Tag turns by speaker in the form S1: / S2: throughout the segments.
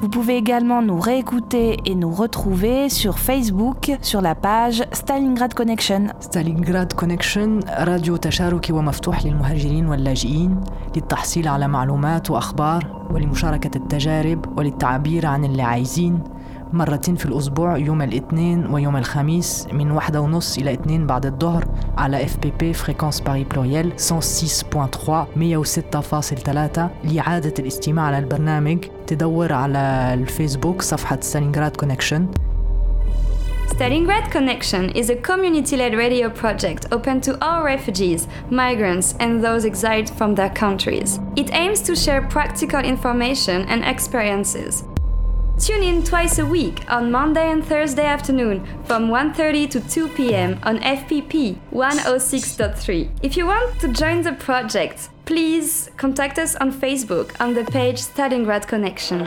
S1: Vous pouvez également nous réécouter et nous retrouver sur Facebook sur la page Stalingrad Connection.
S2: ستالينغراد كونكشن راديو تشاركي ومفتوح للمهاجرين واللاجئين للتحصيل على معلومات وأخبار ولمشاركة التجارب وللتعبير عن اللي عايزين مرتين في الأسبوع يوم الاثنين ويوم الخميس من واحدة ونص إلى اتنين بعد الظهر على بي فريكونس باري بلوريال 106.3 106.3 لإعادة الاستماع على البرنامج تدور على الفيسبوك صفحة ستالينغراد كونكشن
S3: Stalingrad Connection is a community led radio project open to all refugees, migrants, and those exiled from their countries. It aims to share practical information and experiences. Tune in twice a week on Monday and Thursday afternoon from 1:30 to 2 p.m. on FPP 106.3. If you want to join the project, please contact us on Facebook on the page Stalingrad Connection.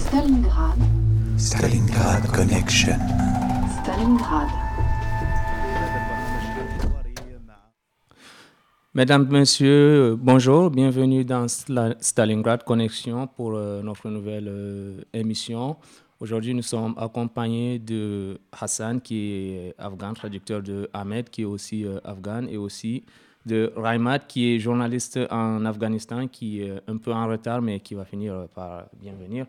S4: Stalingrad,
S5: Stalingrad Connection.
S4: Stalingrad,
S6: Mesdames, Messieurs, bonjour, bienvenue dans Stalingrad Connexion pour euh, notre nouvelle euh, émission. Aujourd'hui, nous sommes accompagnés de Hassan, qui est afghan, traducteur de Ahmed, qui est aussi euh, afghan, et aussi de Raimat, qui est journaliste en Afghanistan, qui est un peu en retard, mais qui va finir par bien venir.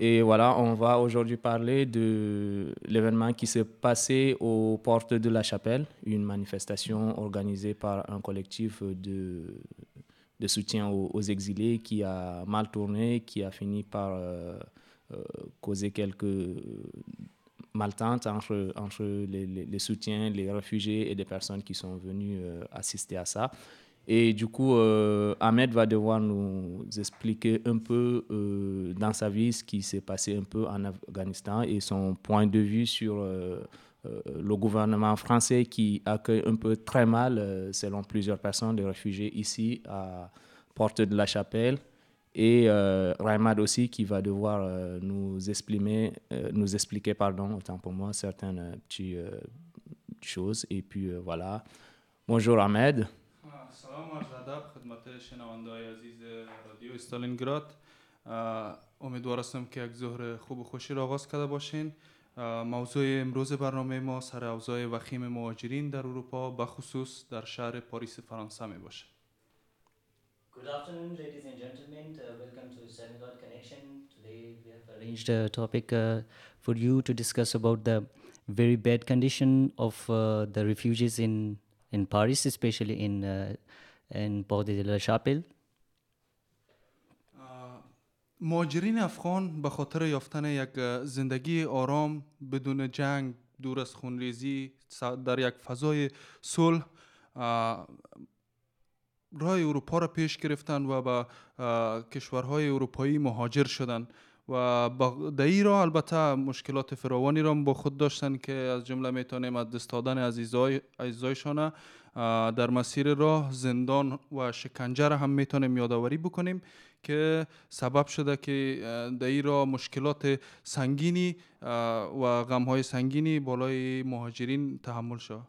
S6: Et voilà, on va aujourd'hui parler de l'événement qui s'est passé aux portes de la chapelle, une manifestation organisée par un collectif de, de soutien aux, exilés qui a mal tourné, qui a fini par euh, euh, causer quelques maltentes entre, entre les soutiens, les réfugiés et des personnes qui sont venues euh, assister à ça. Et du coup, euh, Ahmed va devoir nous expliquer un peu euh, dans sa vie ce qui s'est passé un peu en Afghanistan et son point de vue sur euh, le gouvernement français qui accueille un peu très mal, selon plusieurs personnes, les réfugiés ici à Porte de la Chapelle. Et Raimad aussi qui va devoir nous exprimer, nous expliquer, pardon, autant pour moi, certaines petites choses. Et puis voilà. Bonjour Ahmed.
S7: سلام عرض ادب خدمت شنونده های عزیز رادیو استالینگراد امیدوار هستم که یک ظهر خوب و خوشی را آغاز کرده باشین موضوع امروز برنامه ما سر اوضاع وخیم مهاجرین در اروپا بخصوص در شهر پاریس فرانسه می باشه
S8: Good afternoon, ladies and gentlemen. Uh, welcome to Stalingrad Connection. Today we have arranged a topic uh, for you to discuss about the very bad condition of uh, the refugees in in Paris, especially in uh, in Porte de la.
S7: مهاجرین افغان به خاطر یافتن یک زندگی آرام بدون جنگ دور از خونریزی در یک فضای صلح اه، راه اروپا را پیش گرفتن و به کشورهای اروپایی مهاجر شدند و با- راه البته مشکلات فراوانی را با خود داشتن که از جمله می‌تونیم از دست دادن عزیزای عزیزایشان در مسیر راه زندان و شکنجه را هم می‌تونیم یادآوری بکنیم که سبب شده که این راه مشکلات سنگینی و غمهای سنگینی بالای مهاجرین تحمل شد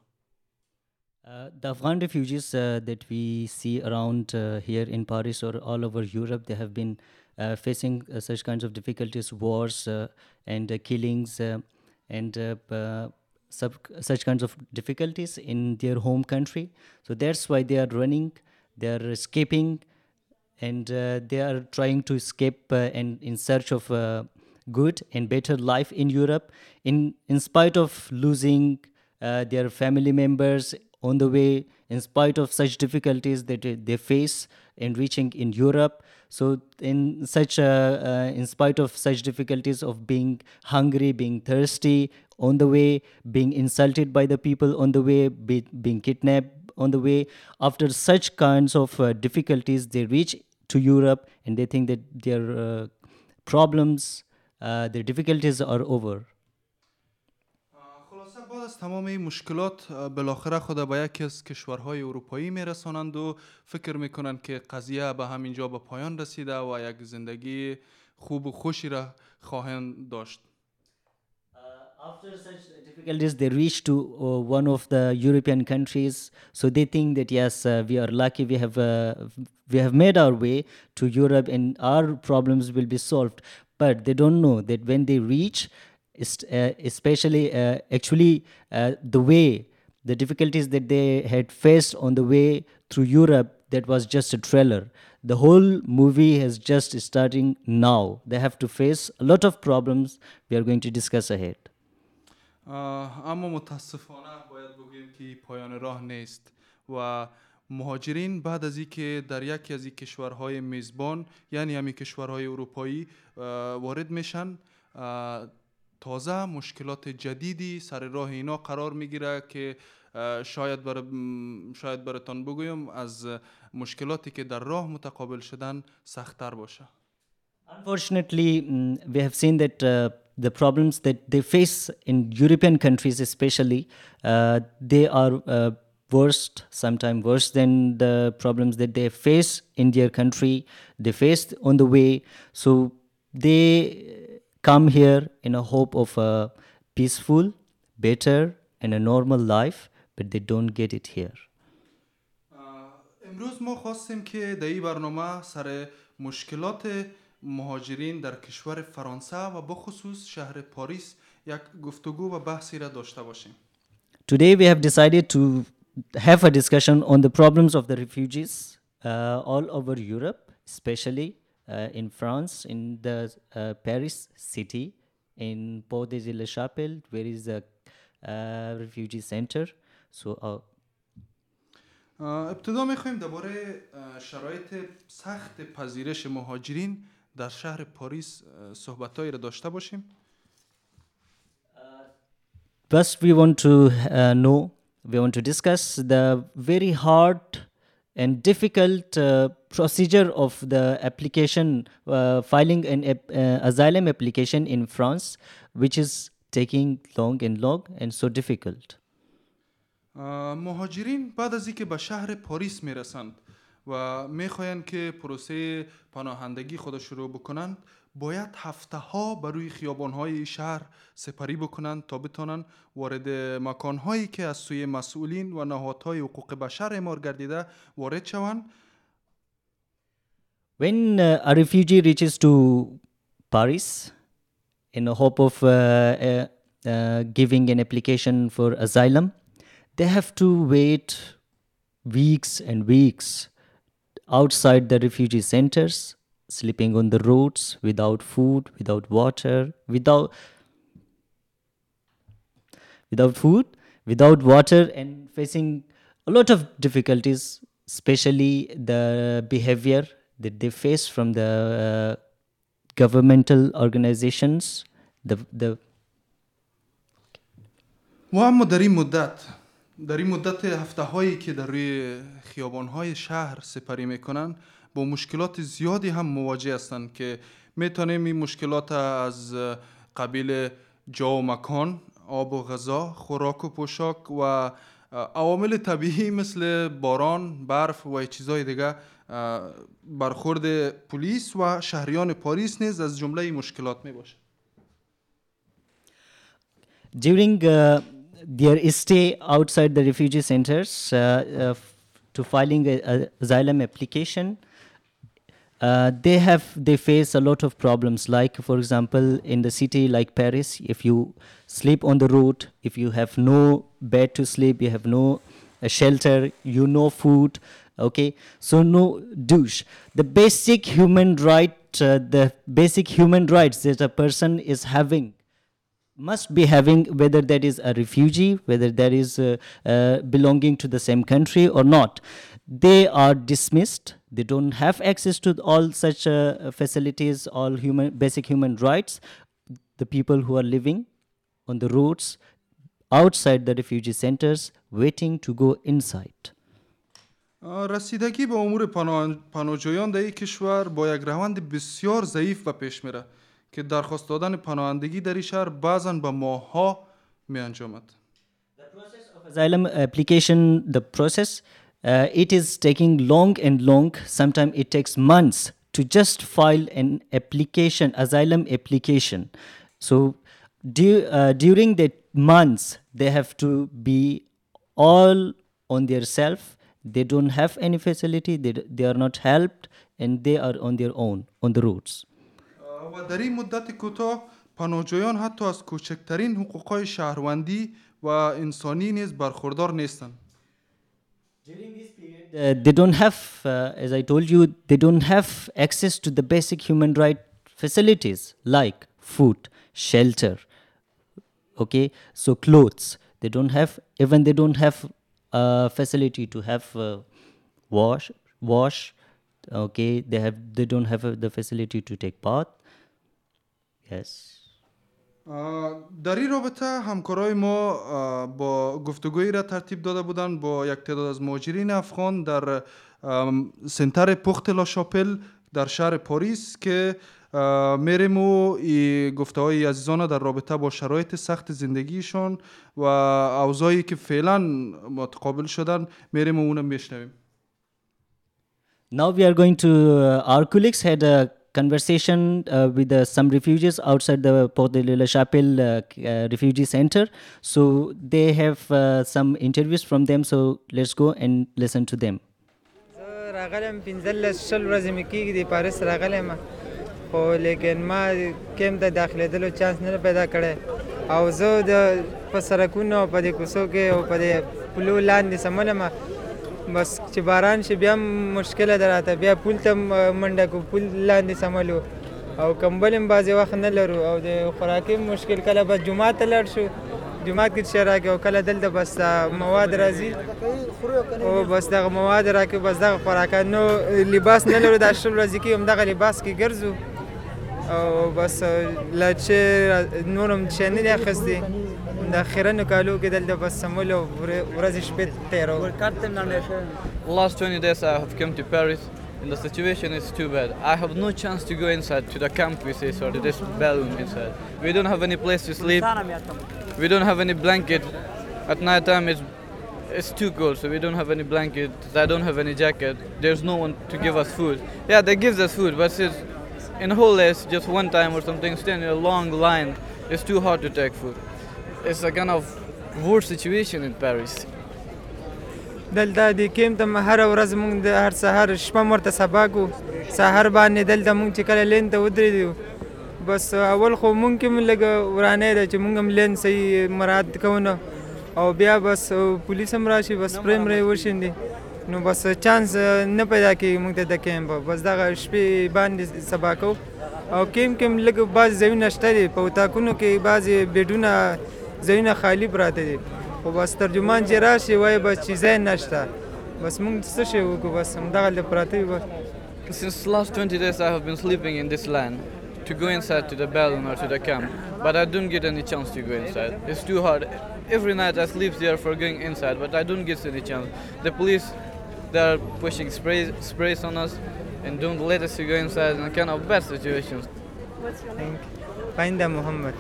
S8: Uh, the Afghan refugees uh, that we see around uh, here in Paris or all over Europe, they have been facing uh, such kinds of difficulties, wars uh, and uh, killings, uh, and uh, uh, sub- such kinds of difficulties in their home country. So that's why they are running, they are escaping, and uh, they are trying to escape uh, and in search of uh, good and better life in Europe. In in spite of losing uh, their family members on the way in spite of such difficulties that they- face in reaching in Europe. So, in such, uh, uh, in spite of such difficulties of being hungry, being thirsty on the way, being insulted by the people on the way, be, being kidnapped on the way, after such kinds of uh, difficulties, they reach to Europe and they think that their uh, problems, uh, their difficulties are over.
S7: از تمام این مشکلات بالاخره خود به یکی از کشورهای اروپایی میرسانند و فکر می‌کنند که قضیه به همینجا به پایان رسیده و یک زندگی خوب و خوشی را خواهند داشت
S8: After such difficulties, they reach to uh, one of the European countries. So they think that yes, uh, we are lucky. We have uh, we have made our way to Europe, and our problems will be solved. But they don't know that when they reach, uh, especially uh, actually uh, the way, the difficulties that they had faced on the way through Europe, that was just a trailer. The whole movie is just starting now. They have to face a lot of problems. We are going to discuss ahead.
S7: اه، اما متاسفانه باید بگوییم که پایان راه نیست و مهاجرین بعد از اینکه در یکی از این کشورهای میزبان یعنی همین کشورهای اروپایی اه، وارد میشن اه، تازه مشکلات جدیدی سر راه اینا قرار می‌گیره که شاید بر شاید براتان بگویم از مشکلاتی که در راه متقابل شدن سختتر باشه
S8: Unfortunately, mm, we have seen that uh, the problems that they face in European countries, especially, uh, they are uh, worst, sometimes worse than the problems that they face in their country. They face on the way, so they come here in a hope of a peaceful, better, and a normal life, but they don't get it here.
S7: امروز ما خواستیم که در این برنامه سر مشکلات مهاجرین در کشور فرانسه و بخصوص شهر پاریس یک گفتگو و بحثی را داشته باشیم
S8: Today, we have decided to have a discussion on the problems of the refugees uh, all over Europe, especially uh, uh, in France, in the uh, Paris city, in Porte de la Chapelle, where is a uh, refugee center. So
S7: ابتدا میخوایم درباره شرایط سخت پذیرش مهاجرین در شهر پاریس صحبتهایی را داشته باشیم
S8: First we want to uh, know we want to discuss the very hard and difficult uh, procedure of the application, uh, filing an ap- uh, asylum application in France, which is taking long and long and so difficult.
S7: اه، مهاجرین بعد از اینکه به شهر پاریس میرسند و میخواهند که پروسه پناهندگی خود شروع بکنند باید هفته ها بر روی خیابان های شهر سپری بکنند تا بتانند وارد مکان هایی که از سوی مسئولین و نهادهای حقوق بشر اعمار گردیده وارد شوند
S8: When uh, a refugee reaches to Paris in the hope of uh, uh, uh, giving an application for asylum, they have to wait weeks and weeks outside the refugee centers, sleeping on the roads without food, without water, without without food, without water, and facing a lot of difficulties, especially the behavior that they face from the uh, governmental organizations, the the
S7: و اما در این مدت در این مدت هفته هایی که در روی خیابان های شهر سپری میکنن با مشکلات زیادی هم مواجه هستند که می‌تونیم این مشکلات از قبیل جا و مکان آب و غذا خوراک و پوشاک و عوامل طبیعی مثل باران برف و چیزهای دیگه برخورد پلیس و شهریان پاریس نیز از جمله مشکلات می باشه
S8: during uh, their stay outside the refugee centers uh, uh, to filing a asylum application uh, they have they face a lot of problems. Like for example in the city like paris if you sleep on the road if you have no bed to sleep you have no uh, shelter you no food okay? So no douche. The basic human right uh, the basic human rights that a person is having must be having whether that is a refugee, whether that is uh, uh, belonging to the same country or not. They are dismissed. They don't have access to all such uh, facilities, all human basic human rights. The people who are living on the roads outside the refugee centers, waiting to go inside.
S7: آه، رسیدگی به امور پناه- پناهجویان در این کشور با یک روند بسیار ضعیف به پیش میره که درخواست دادن پناهندگی در این شهر بعضا به ماهها می انجامد
S8: asylum application the process uh, it is taking long and long sometimes it takes months to just file an application asylum application so du- uh, during the months they have to be all on their self they don't have any facility they, d- they are not helped and they are on their own on the roads
S7: و this period,
S8: Uh, they don't have, uh, as I told you, they don't have access to the basic human right facilities like food, shelter, okay, so clothes. They don't have, even they don't have uh, facility to have uh, wash, wash, okay. They have, they don't have uh, the facility to take bath. Yes.
S7: در این رابطه همکارای ما با گفتگویی را ترتیب داده بودند با یک تعداد از مهاجرین افغان در سنتر پخت لاشاپل در شهر پاریس که میریم و ای گفته های عزیزان در رابطه با شرایط سخت زندگیشان و اوضاعی که فعلا متقابل شدن میریم و اونم میشنویم
S8: Now we are going to, uh, our colleagues had a conversation uh, with uh, some refugees outside the Porte de la Chapelle uh, uh, refugee center. So they have uh, some interviews from them. So let's go and listen to them.
S9: راغلم پنځلس شل ورځې مې کېږي د پاریس راغلی یم خو لیکن ما کیم ته داخلېدلو چانس نه پیدا کړی او زه د په سړکونو او په دې کوڅو کې او په دې پلو لاندې سملم بس چې باران شي بیا هم مشکله ده راته بیا پول ته منډه کو پول لاندې سملو او کمبل هم بعضې وخت نه لرو او د خوراکي هم مشکل کله بس جومات ته لاړ شو جومات کې څه راکړي او کله دلته بس مواد راځي او بس دغه مواد راکړي بس دغه خوراکان نو لباس نه لرو دا شل ورځې کې همدغه لباس کې ګرځو او بس لا چې نور هم شی نه دی اخیستی د اخرنو کالو کې دلته بس سمول او ور- ورځې شپې تېرو
S10: The last 20 days I have come to Paris and the situation is too bad. I have no chance to go inside to the camp we say or to this balloon inside. We don't have any place to sleep. We don't have any blanket. At night time it's it's too cold so we don't have any blanket. I don't have any jacket. There's no one to give us food. Yeah, they give us food but it's in whole days just one time or something stand in a long line. It's too hard to take food. It's a kind of worse situation in Paris.
S9: دلته د کیم ته هره ورځ مونږ د هر سهار شپه مرته سبا کو. سهار باندې دلته مونږ چې کله لین ته ودرېدو. بس اول خو مونږ کې لږه ورانه ده چې مونږ هم لین صحیح مراعات کوو. او بیا بس پولیس هم راشي بس پریم ری وشیندي نو بس چانس نه پیدا کېږي مونږ ته د کیمپ بس دغه شپې باندې سبا کو او کیم کیم لږ بعض ځایونه شته دي. په اتاقونو کې بعضې بیډونه ځایونه خالی پراته دي خو بس ترجمان چې راشي وایي بس چې ځای نشته بس مونږ څه شی وکړو بس همدغه پراته وي بس
S10: Since the last 20 days, I have been sleeping in this land to go inside to the balloon or to the camp, but I don't get any chance to go inside. It's too hard. Every night I sleep there for going inside, but I don't get any chance. The police, they are pushing sprays, sprays on us and don't let us to go inside in a kind of bad situations.
S9: پاینده محمد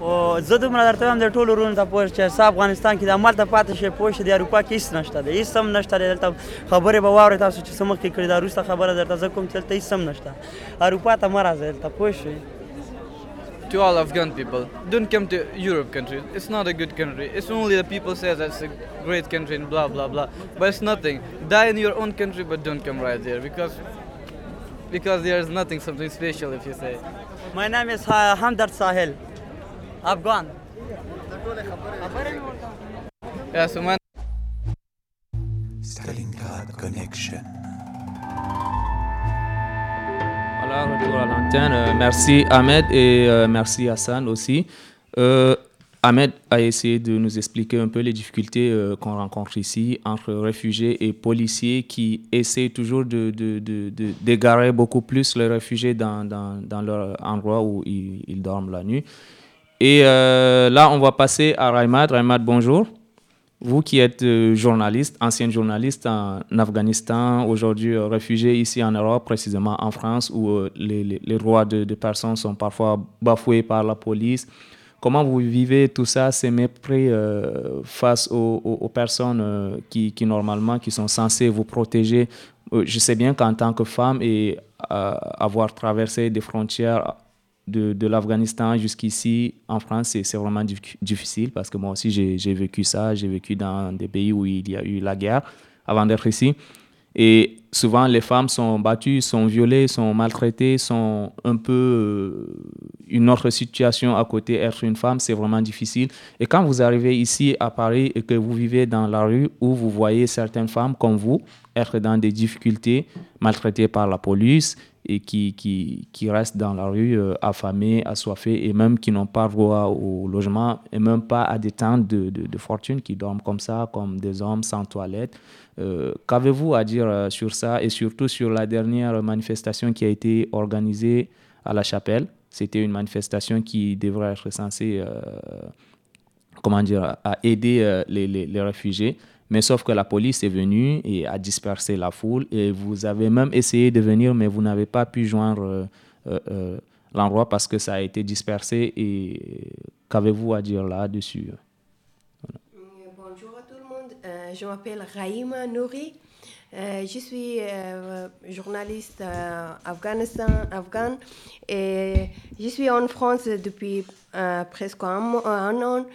S11: او زه دومره درته وایم د ټولو ورونو ته پوه چې افغانستان کې د همالته پاتې شي پوه شي د اروپا کې هېڅ نشته دی هېڅ هم نشته دی دلته خبرې به واورئ تاسو چې څه مخکې کړي دا وروسته خبره درته زه کوم چې دلته هېڅ هم نشته اروپا ته مه راځئ دلته پوه شئ
S10: To all Afghan people, don't come to Europe countries. It's not a good country. It's only the people say that it's a great country and blah blah blah. But it's nothing. Die in your own country, but don't come right there because because there is nothing something special if you say.
S11: My name is Ha- Hamdard Sahel
S6: Afghan. Retour à l'antenne. Euh, merci Ahmed et euh, merci Hassan aussi. Euh, Ahmed a essayé de nous expliquer un peu les difficultés euh, qu'on rencontre ici entre réfugiés et policiers qui essaient toujours de, d'égarer beaucoup plus les réfugiés dans, dans, dans leur endroit où ils, ils dorment la nuit. Et euh, là, on va passer à Raimad. Raimad, bonjour. Vous qui êtes euh, journaliste, ancienne journaliste en Afghanistan, aujourd'hui euh, réfugié ici en Europe, précisément en France, où les, droits de, personnes sont parfois bafoués par la police. Comment vous vivez tout ça, ces mépris face aux, personnes qui, normalement, qui sont censées vous protéger? Je sais bien qu'en tant que femme et avoir traversé des frontières de, l'Afghanistan jusqu'ici en France, c'est vraiment dif- difficile parce que moi aussi j'ai j'ai vécu ça. J'ai vécu dans des pays où il y a eu la guerre avant d'être ici. Et souvent, les femmes sont battues, sont violées, sont maltraitées, sont un peu euh, une autre situation à côté. Être une femme, c'est vraiment difficile. Et quand vous arrivez ici à Paris et que vous vivez dans la rue où vous voyez certaines femmes comme vous être dans des difficultés, maltraitées par la police et qui, qui, qui restent dans la rue euh, affamées, assoiffées et même qui n'ont pas droit au logement et même pas à des tentes de, de, de fortune, qui dorment comme ça, comme des hommes sans toilette. Euh, Qu'avez-vous à dire euh, sur ça et surtout sur la dernière manifestation qui a été organisée à la chapelle? C'était une manifestation qui devrait être censée, euh, comment dire, à aider les, les, les réfugiés. Mais sauf que la police est venue et a dispersé la foule et vous avez même essayé de venir, mais vous n'avez pas pu joindre euh, euh, euh, l'endroit parce que ça a été dispersé. Et qu'avez-vous à dire là-dessus?
S12: Bonjour à tout le monde, je m'appelle Raïma Nouri. Je suis journaliste Afghanistan, afghan et je suis en France depuis presque un, an.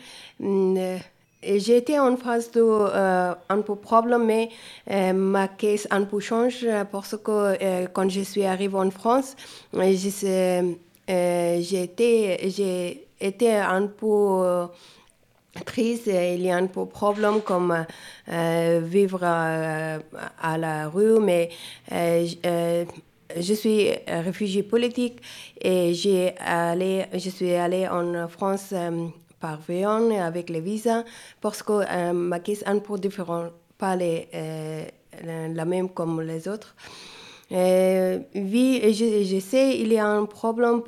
S12: Été en phase de euh, un peu problème, mais euh, ma case un peu change euh, parce que euh, quand je suis arrivée en France, j'ai été, un peu triste, il y a un peu de problème comme vivre à la rue, mais je suis réfugiée politique et j'ai allé, je suis allée en France par avion avec les visas parce que euh, ma case est un peu différente, pas les, euh, la, même comme les autres. Euh, oui, je, sais, il y a un problème,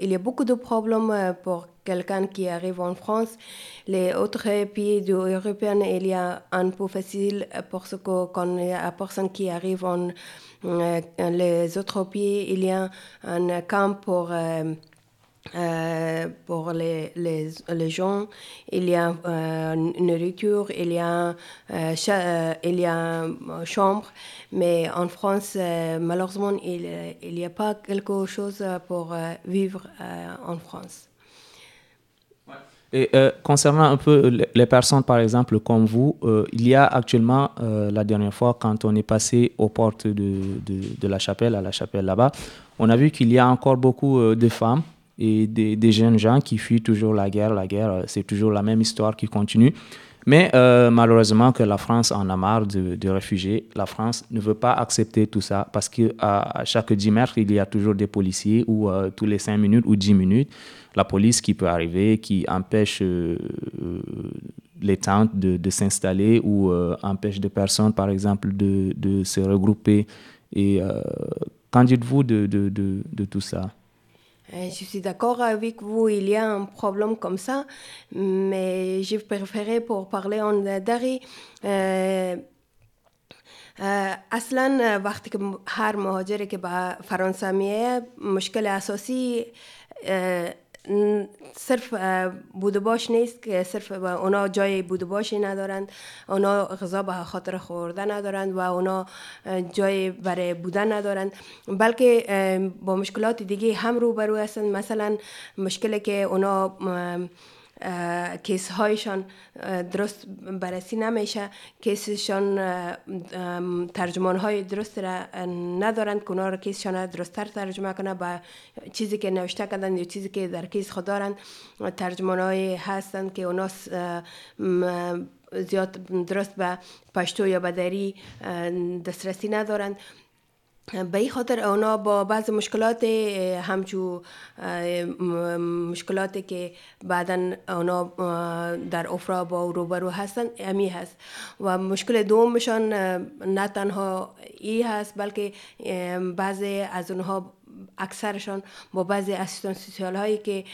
S12: il y a beaucoup de problèmes pour quelqu'un qui arrive en France. Les autres pays européens, il y a un peu facile parce que quand il y a une personne qui arrive en les autres pays, il y a un camp pour euh, euh, pour les, les, les gens, il y a euh, nourriture, il y a, euh, euh, il y a une chambre, mais en France, euh, malheureusement, il n'y a pas quelque chose pour euh, vivre euh, en France.
S6: Et euh, concernant un peu les- personnes, par exemple, comme vous, euh, il y a actuellement, euh, la dernière fois, quand on est passé aux portes de, de, la chapelle, à la chapelle là-bas, on a vu qu'il y a encore beaucoup euh, de femmes et des, jeunes gens qui fuient toujours la guerre. La guerre, euh, c'est toujours la même histoire qui continue. Mais euh, malheureusement que la France en a marre de, réfugiés. La France ne veut pas accepter tout ça parce qu'à à chaque 10 mètres, il y a toujours des policiers ou euh, tous les 5 minutes ou 10 minutes, la police qui peut arriver, qui empêche les tentes de, s'installer ou empêche des personnes, par exemple, de, de se regrouper. Et qu'en dites-vous de, tout ça?
S12: Je suis d'accord avec vous, il y a un problème comme ça, mais j'ai préféré pour parler en dari. euh, اه، اصلا وقتی که هر مهاجری که به فرانسه میه مشکل اساسی اه، ن- صرف اه، بود و باش نیست که صرف اونا جای بود و باشی ندارند. اونا غذا به خاطر خوردن ندارند و اونا جای برای بودن ندارند. بلکه با مشکلات دیگه هم روبرو هستند. مثلا مشکلی که اونا کیس هایشان درست بررسی نمیشه. کیسشان ترجمان های درست را ندارند. که را کیسشان را درستتر ترجمه کنه. به چیزی که نوشته کردن یا چیزی که در کیس خود دارند ترجمان های هستند که اونا زیاد درست به پشتو یا به دری دسترسی ندارند. به این خاطر اونا با بعض مشکلات همچو مشکلاتی که بعدا اونا در افرا با روبرو هستن امی هست. و مشکل دومشان نه تنها ای هست بلکه بعضی از اونها اکثرشان با بعضی اسیستان سوسیال هایی که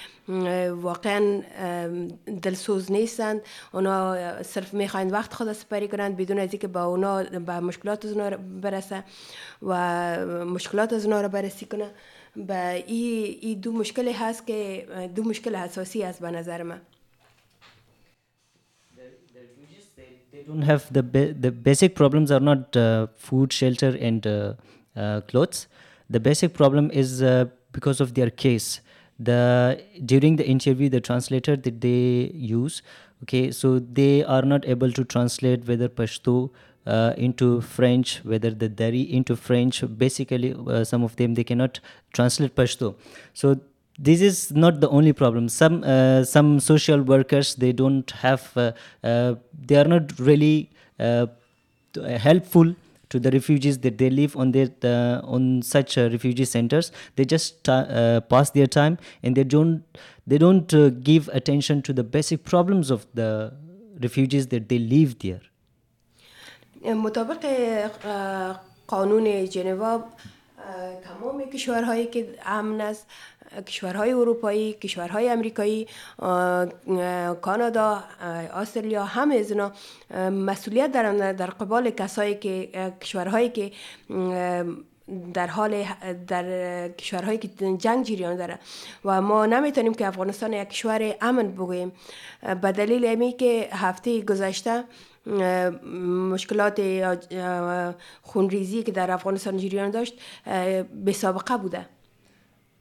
S12: واقعا دلسوز نیستند اونا صرف می‌خواین وقت خود سپری کنند بدون از اینکه با اونا به مشکلات از اونا برسه و مشکلات از اونا رو بررسی کنه. به این ای دو مشکل هست که دو مشکل اساسی است به نظر من.
S8: They don't have the ba- the basic problems are not uh, food shelter and uh, uh, clothes. The basic problem is uh, because of their case the during the interview the translator that they use okay so they are not able to translate whether pashto uh, into french whether the dari into french basically uh, some of them they cannot translate pashto. So this is not the only problem. Some uh, some social workers they don't have uh, uh, they are not really uh, helpful to the refugees that they live on their uh, on such uh, refugee centers they just uh, uh, pass their time and they don't they don't uh, give attention to the basic problems of the refugees that they live there
S12: مطابق اه، قانون جنوا اه، تمام کشورهایی که امن است اه، کشورهای اروپایی کشورهای اه، کانادا استرالیا همه از اینا مسئولیت دارن در قبال کسایی که کشورهایی که در حال در کشورهایی که جنگ جریان داره. و ما نمی‌تونیم که افغانستان یک کشور امن بگوییم. به دلیل امی که هفته گذشته مشکلات خونریزی که در افغانستان جریان داشت بی سابقه بوده.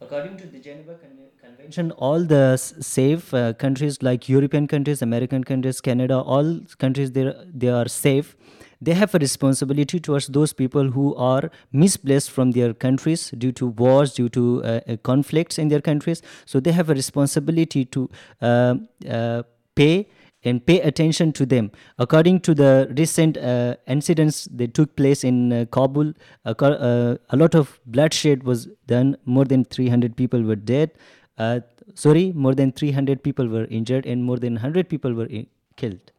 S8: According to the Geneva Convention, all the safe uh, countries like European countries, American countries, Canada, all countries they they are safe. They have a responsibility towards those people who are misplaced from their countries due to wars, due to uh, uh, conflicts in their countries. So they have a responsibility to uh, uh, pay and pay attention to them. According to the recent uh, incidents that took place in uh, Kabul, a, uh, a lot of bloodshed was done. More than 300 people were dead. Uh, sorry, more than 300 people were injured and more than 100 people were killed.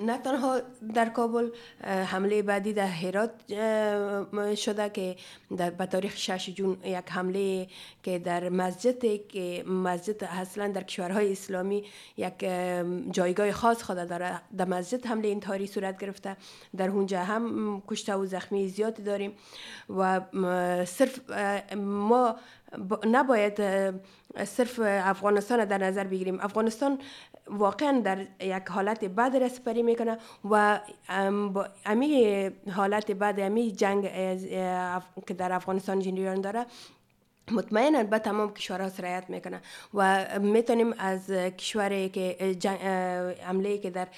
S12: نه تنها در کابل حمله بعدی در هرات شده که در به تاریخ 6 جون یک حمله که در مسجد که مسجد اصلا در کشورهای اسلامی یک اه، جایگاه خاص خود داره در مسجد حمله انتحاری صورت گرفته. در اونجا هم کشته و زخمی زیادی داریم و صرف ما نباید صرف افغانستان در نظر بگیریم. افغانستان واقعا در یک حالت بد را سپری می‌کنه و امی حالت بد امی جنگ که در افغانستان جریان داره مطمئنا به تمام کشورها سرایت می‌کنه و می‌تونیم از کشوری که حمله که در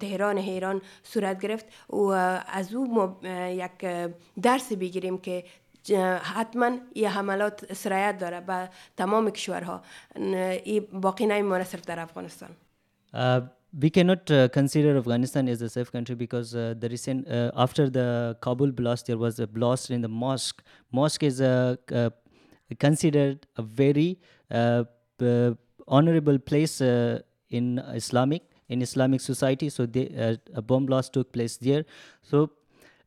S12: تهران ایران صورت گرفت و از او یک درس بگیریم که حتما این حملات سرایت داره به تمام کشورها ن- این باقی نمیمانه صرف در افغانستان
S8: Uh, we cannot uh, consider Afghanistan as a safe country because uh, the recent uh, after the Kabul blast there was a blast in the mosque. Mosque is a, uh considered a very uh, p- honorable place uh, in Islamic in Islamic society. So they, uh, a bomb blast took place there. So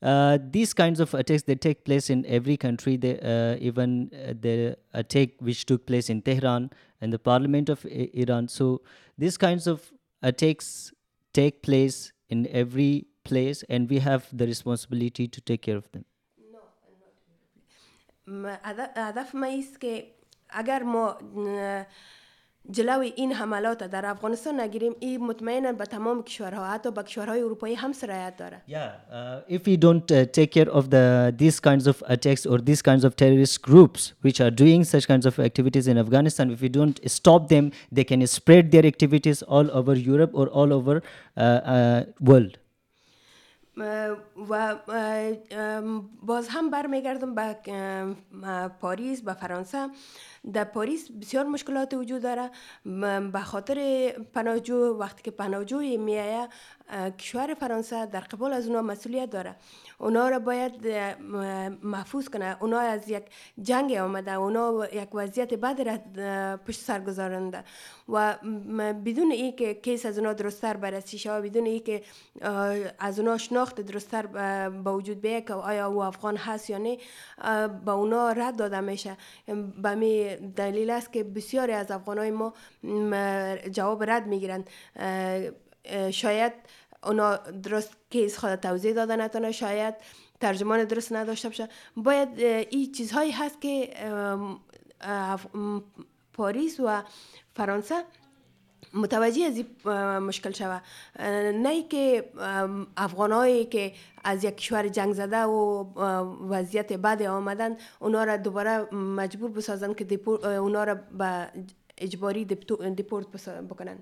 S8: uh, these kinds of attacks they take place in every country. They, uh, even uh, the attack which took place in Tehran and the parliament of I- Iran. So these kinds of attacks take place in every place, and we have the responsibility to take care of them.
S12: م- هدف هدف ما است که اگر ما ن- جلوی این حملات در افغانستان نگیریم این مطمئنا به تمام کشورها حتی به کشورهای اروپایی هم سرایت داره
S8: Yeah, uh, if we don't uh, take care of the these kinds of attacks or these kinds of terrorist groups which are doing such kinds of activities in Afghanistan, if we don't stop them, they can spread their activities all over Europe or all over uh, uh, world.
S12: و باز هم برمیگردم به پاریس به فرانسه. در پاریس بسیار مشکلات وجود داره. به خاطر پناهجو وقتی که پناهجوی میآید کشور فرانسه در قبال از اونا مسئولیت داره. اونا را باید محفوظ کنه. اونا از یک جنگ آمده اونا یک وضعیت بد را پشت سر گذارنده. و بدون ای که کیس از اونا درستتر بررسی شود بدون ای که از اونا شناخت درستتر اه، به وجود بیاید که آیا او افغان هست یا نه به اونا رد داده میشه. به می دلیل است که بسیاری از افغانای ما جواب رد می‌گیرند. شاید اونا درست کیس خود توضیح داده نتونه شاید ترجمان درست نداشته باشه. باید این چیزهایی هست که پاریس و فرانسه متوجه از این مشکل شوه. نه که افغانایی که از یک کشور جنگ زده و وضعیت بد آمدن اونا را دوباره مجبور بسازن که اونا را به اجباری دیپورت بکنن.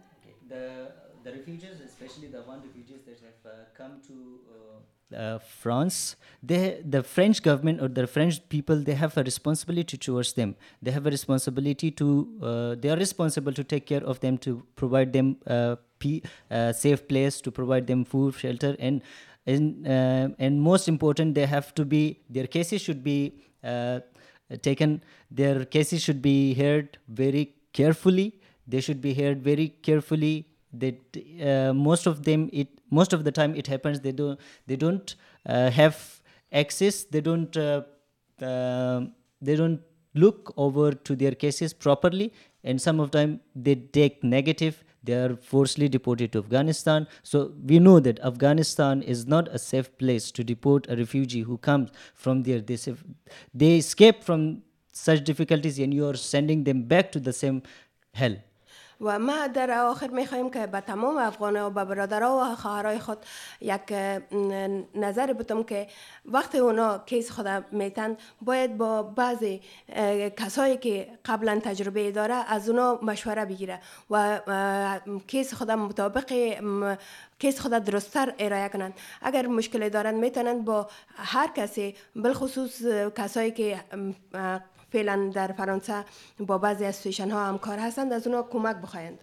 S8: The, the refugees, especially the one refugees that have uh, come to uh, uh, France, they, the French government or the French people, they have a responsibility towards them. They have a responsibility to, uh, they are responsible to take care of them, to provide them uh, pe- uh, safe place, to provide them food, shelter, and and uh, and most important, they have to be their cases should be uh, taken. Their cases should be heard very carefully. They should be heard very carefully. That uh, most of them, it most of the time it happens. They don't they don't uh, have access. They don't uh, uh, they don't look over to their cases properly, and some of them they take negative. They are forcibly deported to Afghanistan. So we know that Afghanistan is not a safe place to deport a refugee who comes from there. They, they escape from such difficulties, and you are sending them back to the same hell.
S12: و ما در آخر می خواهیم که به تمام افغان و به برادرها و خواهرای خود یک نظر بتم که وقتی اونا کیس خود میتن باید با بعضی کسایی که قبلا تجربه داره از اونا مشوره بگیره و کیس خود مطابق کیس خود درستتر ارائه کنند اگر مشکلی دارند می‌تونند با هر کسی بالخصوص کسایی که فعلا در فرانسه با بعضی از سویشن ها همکار هستند از اونا کمک بخواهند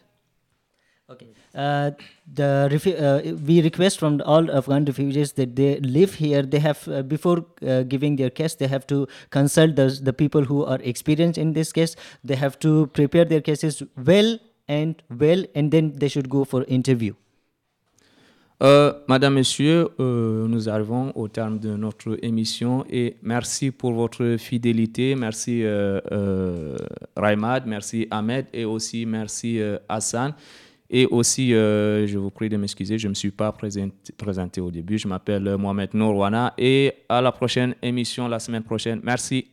S8: Okay. Uh, the refu- uh, we request from all Afghan refugees that they live here. They have uh, before uh, giving their case, they have to consult the the people who are experienced in this case. They have to prepare their cases well and well, and then they should go for interview.
S6: Euh, Madame, Monsieur, euh, nous arrivons au terme de notre émission et merci pour votre fidélité. Merci euh, euh, merci Ahmed et aussi merci euh, Hassan. Et aussi, je vous prie de m'excuser, je ne me suis pas présenté, au début. Je m'appelle Mohamed Nourwana et à la prochaine émission la semaine prochaine. Merci.